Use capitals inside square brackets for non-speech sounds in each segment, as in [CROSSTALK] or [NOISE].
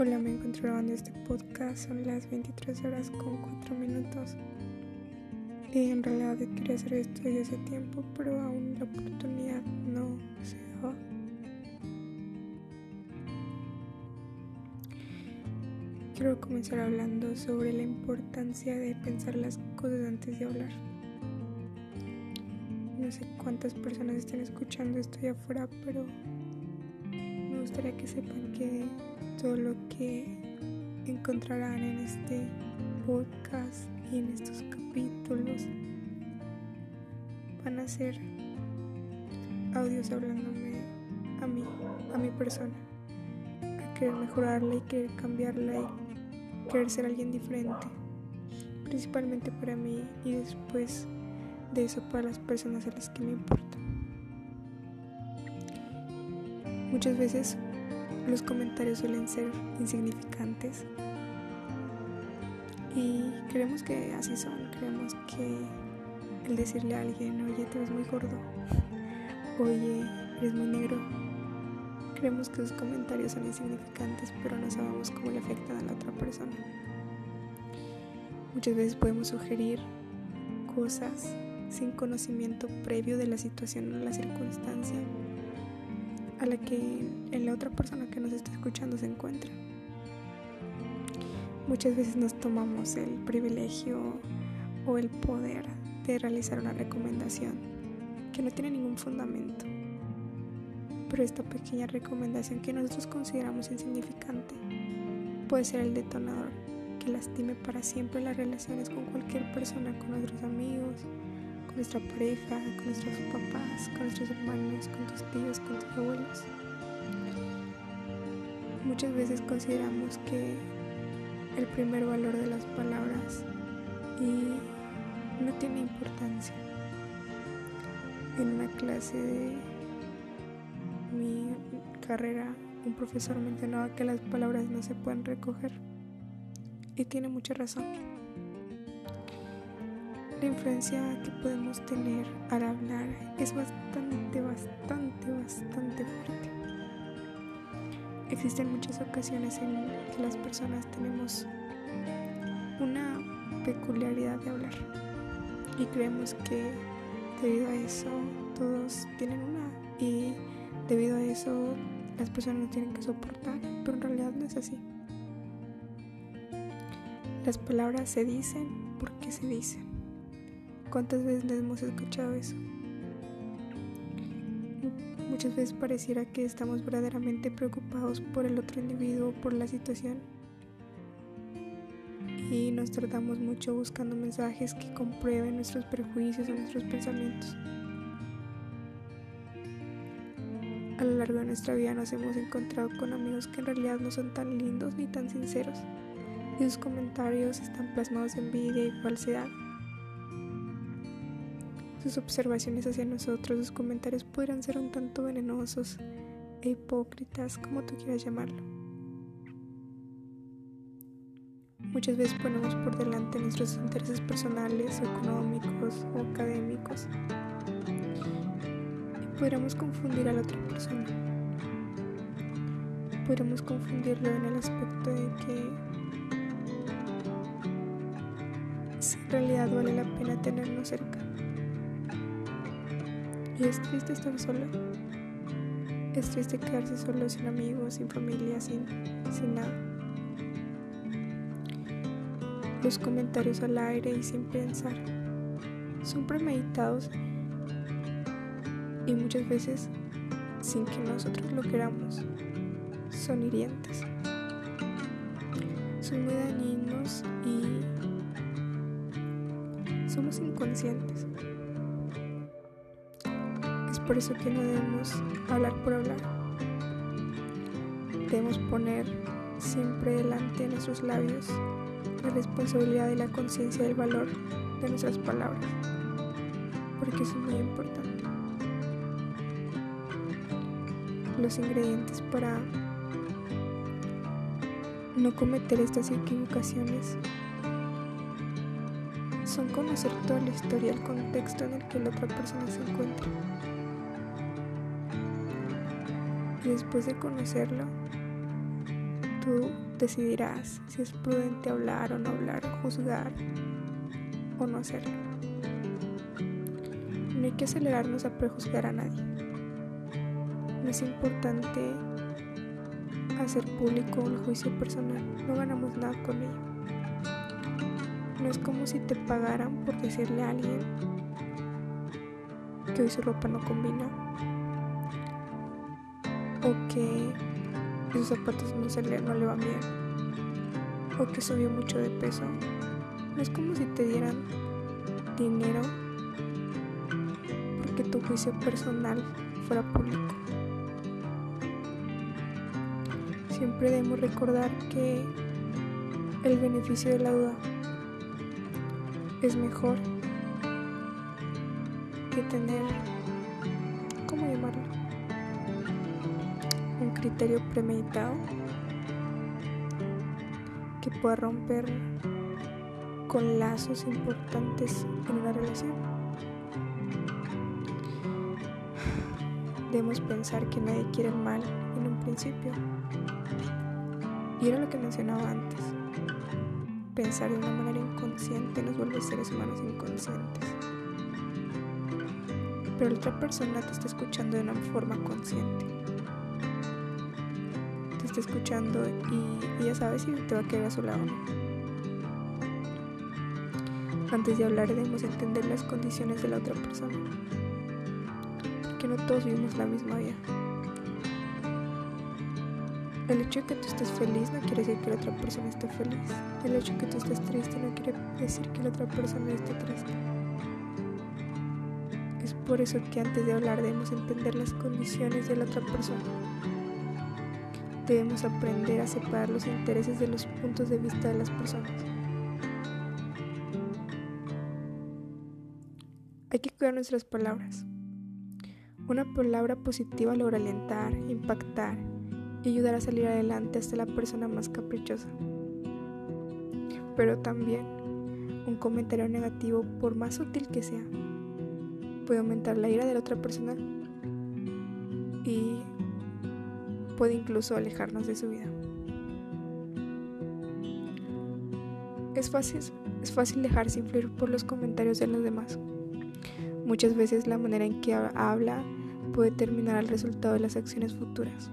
Hola, me encuentro grabando este podcast, son las 23 horas con 4 minutos. Y en realidad quería hacer esto desde hace tiempo, pero aún la oportunidad no se da. Quiero comenzar hablando sobre la importancia de pensar las cosas antes de hablar. No sé cuántas personas están escuchando esto allá afuera, pero me gustaría que sepan que todo lo que encontrarán en este podcast y en estos capítulos van a ser audios hablándome a mí, a mi persona, a querer mejorarla y querer cambiarla y querer ser alguien diferente, principalmente para mí y después de eso para las personas a las que me importan. Muchas veces los comentarios suelen ser insignificantes y creemos que así son, creemos que el decirle a alguien, oye, te ves muy gordo, [LAUGHS] oye, eres muy negro, creemos que sus comentarios son insignificantes, pero no sabemos cómo le afectan a la otra persona. Muchas veces podemos sugerir cosas sin conocimiento previo de la situación o la circunstancia a la que la otra persona que nos está escuchando se encuentra. Muchas veces nos tomamos el privilegio o el poder de realizar una recomendación que no tiene ningún fundamento. Pero esta pequeña recomendación que nosotros consideramos insignificante puede ser el detonador que lastime para siempre las relaciones con cualquier persona, con nuestros amigos, nuestra pareja, con nuestros papás, con nuestros hermanos, con tus tíos, con tus abuelos. Muchas veces consideramos que el primer valor de las palabras y no tiene importancia. En una clase de mi carrera, un profesor mencionaba que las palabras no se pueden recoger y tiene mucha razón la influencia que podemos tener al hablar es bastante, bastante, bastante fuerte. Existen muchas ocasiones en que las personas tenemos una peculiaridad de hablar y creemos que debido a eso todos tienen una y debido a eso las personas no tienen que soportar, pero en realidad no es así. Las palabras se dicen porque se dicen. ¿Cuántas veces les hemos escuchado eso? Muchas veces pareciera que estamos verdaderamente preocupados por el otro individuo, por la situación. Y nos tratamos mucho buscando mensajes que comprueben nuestros prejuicios o nuestros pensamientos. A lo largo de nuestra vida nos hemos encontrado con amigos que en realidad no son tan lindos ni tan sinceros. Y sus comentarios están plasmados en envidia y falsedad sus observaciones hacia nosotros, sus comentarios podrán ser un tanto venenosos e hipócritas, como tú quieras llamarlo. Muchas veces ponemos por delante nuestros intereses personales, económicos o académicos y podríamos confundir a la otra persona. Podríamos confundirlo en el aspecto de que en realidad vale la pena tenernos cerca. Y es triste estar solo. Es triste quedarse solo sin amigos, sin familia, sin, sin nada. Los comentarios al aire y sin pensar son premeditados y muchas veces sin que nosotros lo queramos son hirientes. Son muy dañinos y somos inconscientes por eso que no debemos hablar por hablar. Debemos poner siempre delante de nuestros labios la responsabilidad y la conciencia del valor de nuestras palabras, porque eso es muy importante. Los ingredientes para no cometer estas equivocaciones son conocer toda la historia, el contexto en el que la otra persona se encuentra. Y después de conocerlo, tú decidirás si es prudente hablar o no hablar, juzgar o no hacerlo. No hay que acelerarnos a prejuzgar a nadie. No es importante hacer público el juicio personal. No ganamos nada con ello. No es como si te pagaran por decirle a alguien que hoy su ropa no combina o que sus zapatos no, le, no le van bien o que subió mucho de peso. Es como si te dieran dinero porque tu juicio personal fuera público. Siempre debemos recordar que el beneficio de la duda es mejor que tener, criterio premeditado que pueda romper con lazos importantes en una relación. Debemos pensar que nadie quiere mal en un principio. Y era lo que mencionaba antes. Pensar de una manera inconsciente nos vuelve seres humanos inconscientes. Pero la otra persona te está escuchando de una forma consciente. Escuchando y, ya sabes si te va a quedar a su lado. Antes de hablar debemos entender las condiciones de la otra persona. Porque no todos vivimos la misma vida. El hecho de que tú estés feliz no quiere decir que la otra persona esté feliz. El hecho de que tú estés triste no quiere decir que la otra persona esté triste. Es por eso que antes de hablar debemos entender las condiciones de la otra persona. Debemos aprender a separar los intereses de los puntos de vista de las personas. Hay que cuidar nuestras palabras. Una palabra positiva logra alentar, impactar, y ayudar a salir adelante hasta la persona más caprichosa. Pero también un comentario negativo, por más sutil que sea, puede aumentar la ira de la otra persona y puede incluso alejarnos de su vida. Es fácil, es fácil dejarse influir por los comentarios de los demás. Muchas veces la manera en que habla puede determinar el resultado de las acciones futuras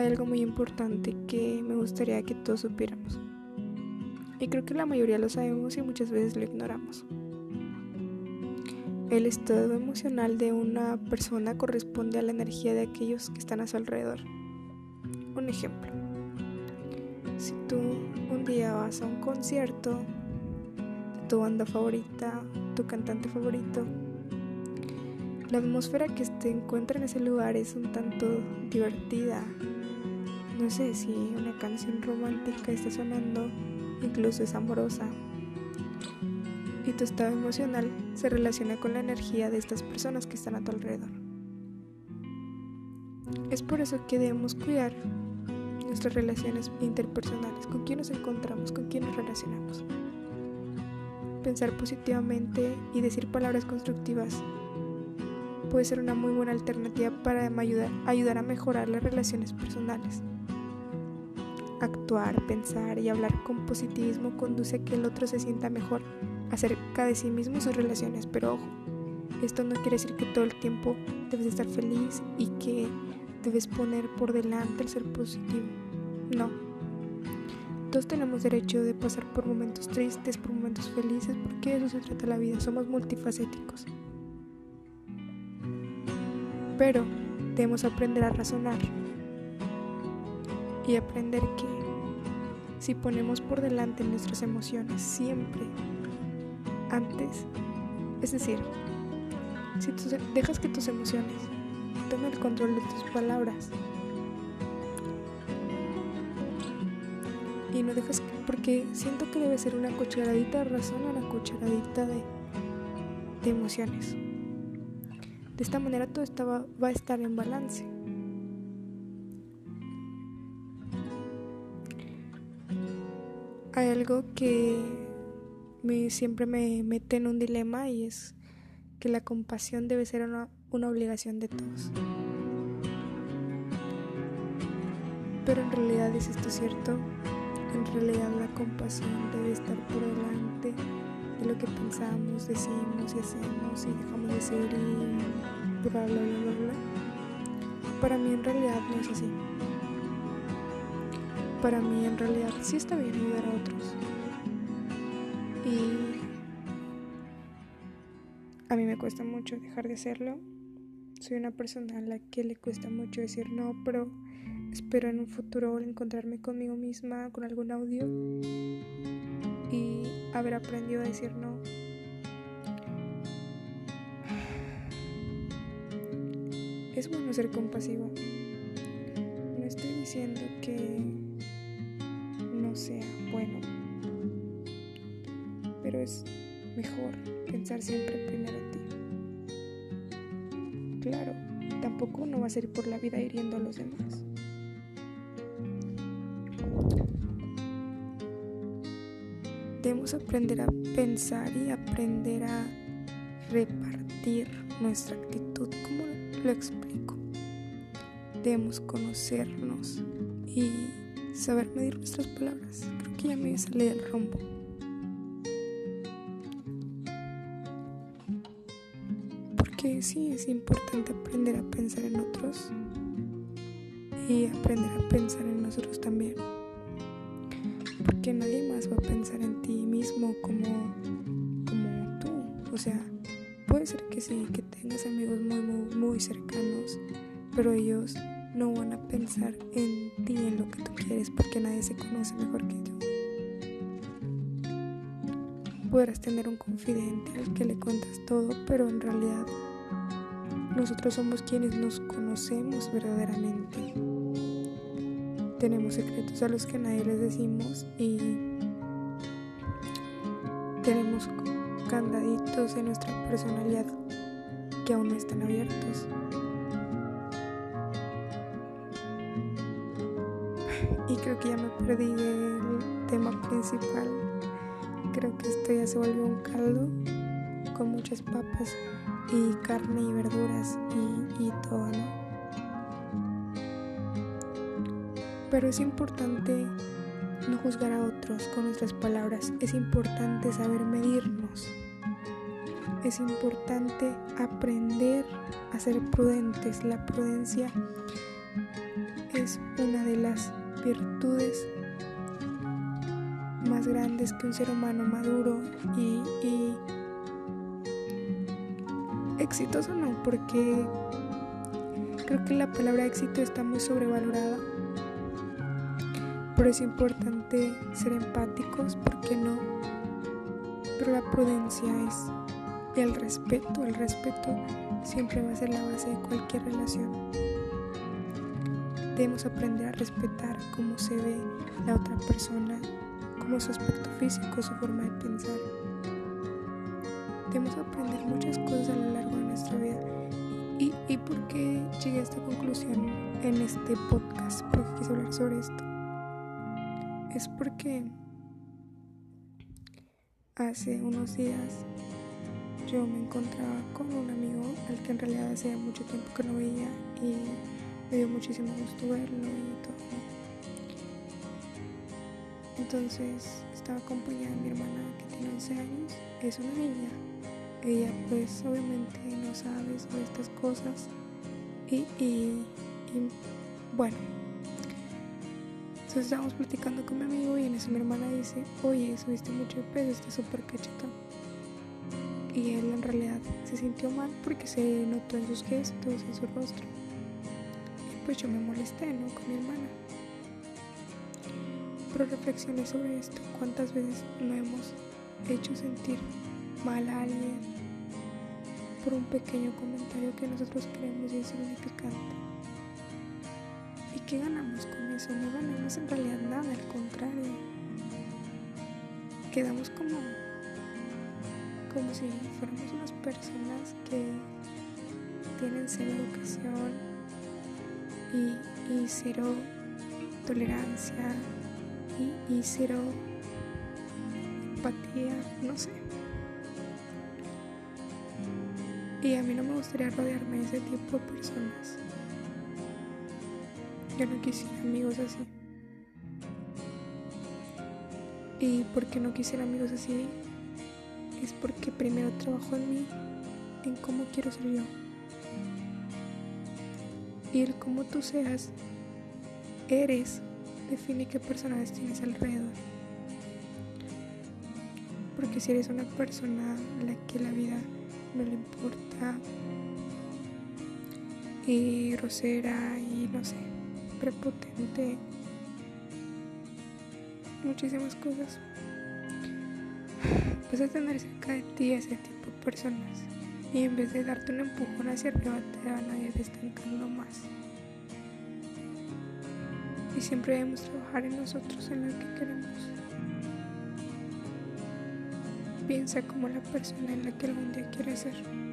hay algo muy importante que me gustaría que todos supiéramos. Y creo que la mayoría lo sabemos y muchas veces lo ignoramos. El estado emocional de una persona corresponde a la energía de aquellos que están a su alrededor. Un ejemplo. Si tú un día vas a un concierto de tu banda favorita, tu cantante favorito, la atmósfera que se encuentra en ese lugar es un tanto divertida, no sé si una canción romántica está sonando, incluso es amorosa. Y tu estado emocional se relaciona con la energía de estas personas que están a tu alrededor. Es por eso que debemos cuidar nuestras relaciones interpersonales, con quién nos encontramos, con quién nos relacionamos. Pensar positivamente y decir palabras constructivas puede ser una muy buena alternativa para ayudar, ayudar a mejorar las relaciones personales. Actuar, pensar y hablar con positivismo conduce a que el otro se sienta mejor acerca de sí mismo y sus relaciones, pero ojo, esto no quiere decir que todo el tiempo debes estar feliz y que debes poner por delante el ser positivo. No. Todos tenemos derecho de pasar por momentos tristes, por momentos felices, porque de eso se trata la vida, somos multifacéticos. Pero debemos aprender a razonar y aprender que si ponemos por delante nuestras emociones siempre antes, es decir, si tú dejas que tus emociones tomen el control de tus palabras y no dejas porque siento que debe ser una cucharadita de razón o una cucharadita de, de emociones. De esta manera todo estaba, va a estar en balance. hay algo que me, siempre me mete en un dilema y es que la compasión debe ser una, una obligación de todos. Pero en realidad es esto cierto. En realidad la compasión debe estar por delante de lo que pensamos, decimos y hacemos y dejamos de ser y bla bla bla bla bla. Para mí en realidad no es así. Para mí en realidad sí está bien ayudar a otros. A mí me cuesta mucho dejar de hacerlo. Soy una persona a la que le cuesta mucho decir no, pero espero en un futuro encontrarme conmigo misma con algún audio y haber aprendido a decir no. Es bueno ser compasivo. No estoy diciendo que no sea bueno, pero es mejor pensar siempre primero en ti. Claro, tampoco no vas a ir por la vida hiriendo a los demás. Debemos aprender a pensar y aprender a repartir nuestra actitud, como lo explico. Debemos conocernos y saber medir nuestras palabras. Creo que ya me salí del rumbo. Porque sí es importante aprender a pensar en otros y aprender a pensar en nosotros también porque nadie más va a pensar en ti mismo como, como tú. O sea, puede ser que sí, que tengas amigos muy, muy, muy cercanos, pero ellos no van a pensar en ti, en lo que tú quieres, porque nadie se conoce mejor que tú. Podrás tener un confidente al que le cuentas todo, pero en realidad nosotros somos quienes nos conocemos verdaderamente tenemos secretos a los que nadie les decimos y tenemos candaditos en nuestra personalidad que aún no están abiertos. Y creo que ya me perdí del tema principal. Creo que esto ya se volvió un caldo con muchas papas y carne y verduras y, y todo, ¿no? Pero es importante no juzgar a otros con nuestras palabras. Es importante saber medirnos. Es importante aprender a ser prudentes. La prudencia es una de las virtudes más grandes que un ser humano maduro y, y exitoso no, porque creo que la palabra éxito está muy sobrevalorada pero es importante ser empáticos, porque no? Pero la prudencia es el respeto. El respeto siempre va a ser la base de cualquier relación. Debemos aprender a respetar cómo se ve la otra persona, como su aspecto físico, su forma de pensar. Debemos aprender muchas cosas a lo largo de nuestra vida. ¿Y, y por qué llegué a esta conclusión en este podcast? Porque quise hablar sobre esto es porque hace unos días yo me encontraba con un amigo al que en realidad hacía mucho tiempo que no veía y me dio muchísimo gusto verlo y todo. Entonces estaba acompañada de mi hermana que tiene 11 años, es una niña. Ella pues obviamente no sabe sobre estas cosas y, y bueno, entonces estábamos platicando con mi amigo y en eso mi hermana dice, oye, subiste mucho de peso, estás súper cachetón. Y él en realidad se sintió mal porque se notó en sus gestos, en su rostro. Y pues yo me molesté, ¿no? Con mi hermana. Pero reflexioné sobre esto. ¿Cuántas veces no hemos hecho sentir mal a alguien por un pequeño comentario que nosotros creemos insignificante? ¿Y qué ganamos con eso? No ganamos en realidad nada, al contrario. Quedamos como, como si fuéramos unas personas que tienen cero educación y, y cero tolerancia y, y cero empatía, no sé. Y a mí no me gustaría rodearme de ese tipo de personas. Yo no quisiera amigos así. Y porque no quisiera amigos así es porque primero trabajo en mí, en cómo quiero ser yo. Y el cómo tú seas, eres, define qué personas tienes alrededor. Porque si eres una persona a la que la vida no le importa, y grosera y no sé, prepotente, muchísimas cosas, vas a tener cerca de ti ese tipo de personas y en vez de darte un empujón hacia arriba te van a ir estancando más. Y siempre debemos trabajar en nosotros, en lo que queremos. Piensa como la persona en la que algún día quieres ser.